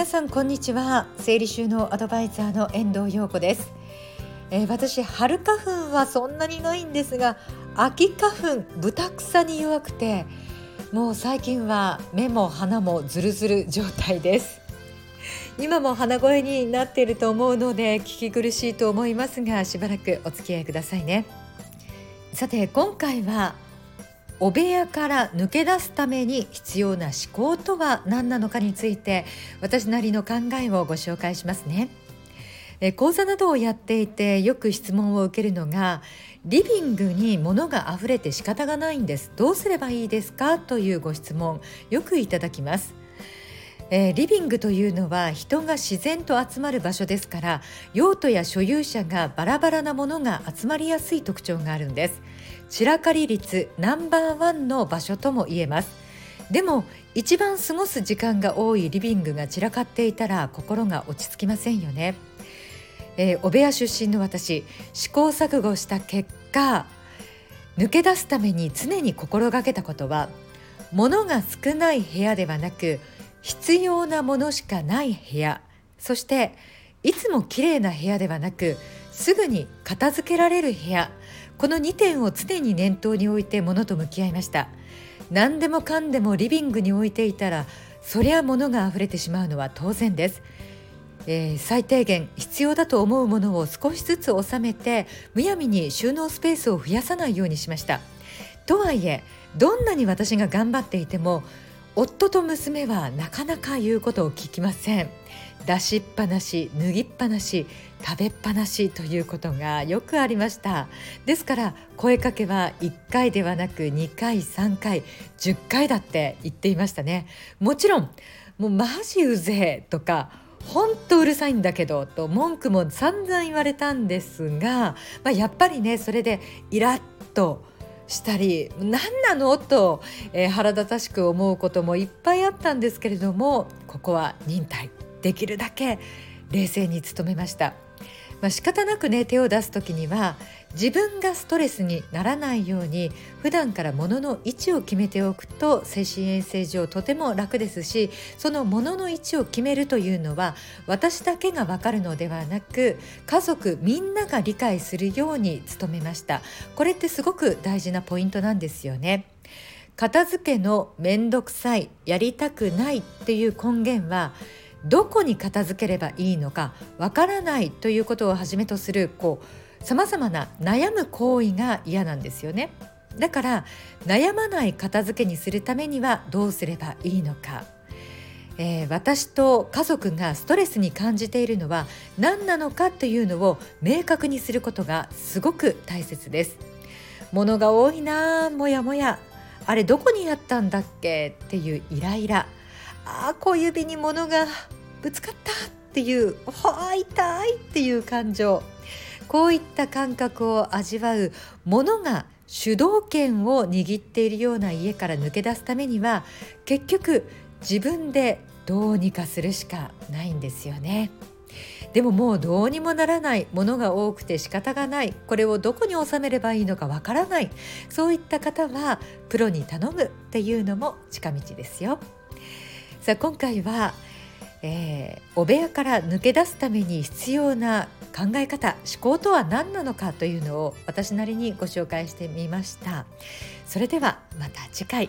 皆さんこんにちは。整理収納アドバイザーの遠藤陽子です、えー、私春花粉はそんなにないんですが秋花粉豚草に弱くてもう最近は目も鼻もズルズル状態です。今も鼻声になっていると思うので聞き苦しいと思いますがしばらくお付き合いくださいね。さて今回はお部屋から抜け出すために必要な思考とは何なのかについて私なりの考えをご紹介しますね。え講座などをやっていてよく質問を受けるのがリビングに物が溢れて仕方がないんです。どうすればいいですか？というご質問よくいただきます。えー、リビングというのは人が自然と集まる場所ですから用途や所有者がバラバラなものが集まりやすい特徴があるんです。散らかり率ナンバーワンの場所とも言えます。でも一番過ごす時間が多いリビングが散らかっていたら心が落ち着きませんよね、えー、お部屋出身の私試行錯誤した結果抜け出すために常に心がけたことは物が少ない部屋ではなく必要なものしかない部屋。そしていつも綺麗な部屋ではなくすぐに片付けられる部屋。この2点を常に念頭に置いて物と向き合いました。何でもかんでもリビングに置いていたらそりゃ物が溢れてしまうのは当然です、えー、最低限必要だと思うものを少しずつ収めてむやみに収納スペースを増やさないようにしました。とはいえどんなに私が頑張っていても夫と娘はなかなか言うことを聞きません。出しっぱなし脱ぎっぱなし食べっぱなしということがよくありました。ですから声かけは1回ではなく2回3回10回だって言っていましたね。もちろんもうマジうぜえとかほんとうるさいんだけどと文句も散々言われたんですが、まあ、やっぱりねそれでイラッとしたり何なの？と、えー、腹立たしく思うこともいっぱいあったんですけれどもここは忍耐できるだけ冷静に努めました。まあ、仕方なくね手を出す時には自分がストレスにならないように普段から物の位置を決めておくと精神衛生上とても楽ですしその物の位置を決めるというのは私だけがわかるのではなく家族みんなが理解するように努めました。これってすごく大事なポイントなんですよね。片付けのめんどくさいやりたくないっていう根源はどこに片付ければいいのかわからないということをはじめとするこうさまざまな悩む行為が嫌なんですよね。だから悩まない片付けにするためにはどうすればいいのか、えー、私と家族がストレスに感じているのは何なのかというのを明確にすることがすごく大切です。物が多いなもやもやあれどこにあったんだっけっていうイライラあ小指に物がぶつかったっていう「は痛い」っていう感情こういった感覚を味わうものが主導権を握っているような家から抜け出すためには結局自分でどうにかするしかないんですよね。でももうどうにもならないものが多くて仕方がないこれをどこに収めればいいのかわからないそういった方はプロに頼むっていうのも近道ですよ。さあ今回は、えー、お部屋から抜け出すために必要な考え方思考とは何なのかというのを私なりにご紹介してみました。それではまた次回。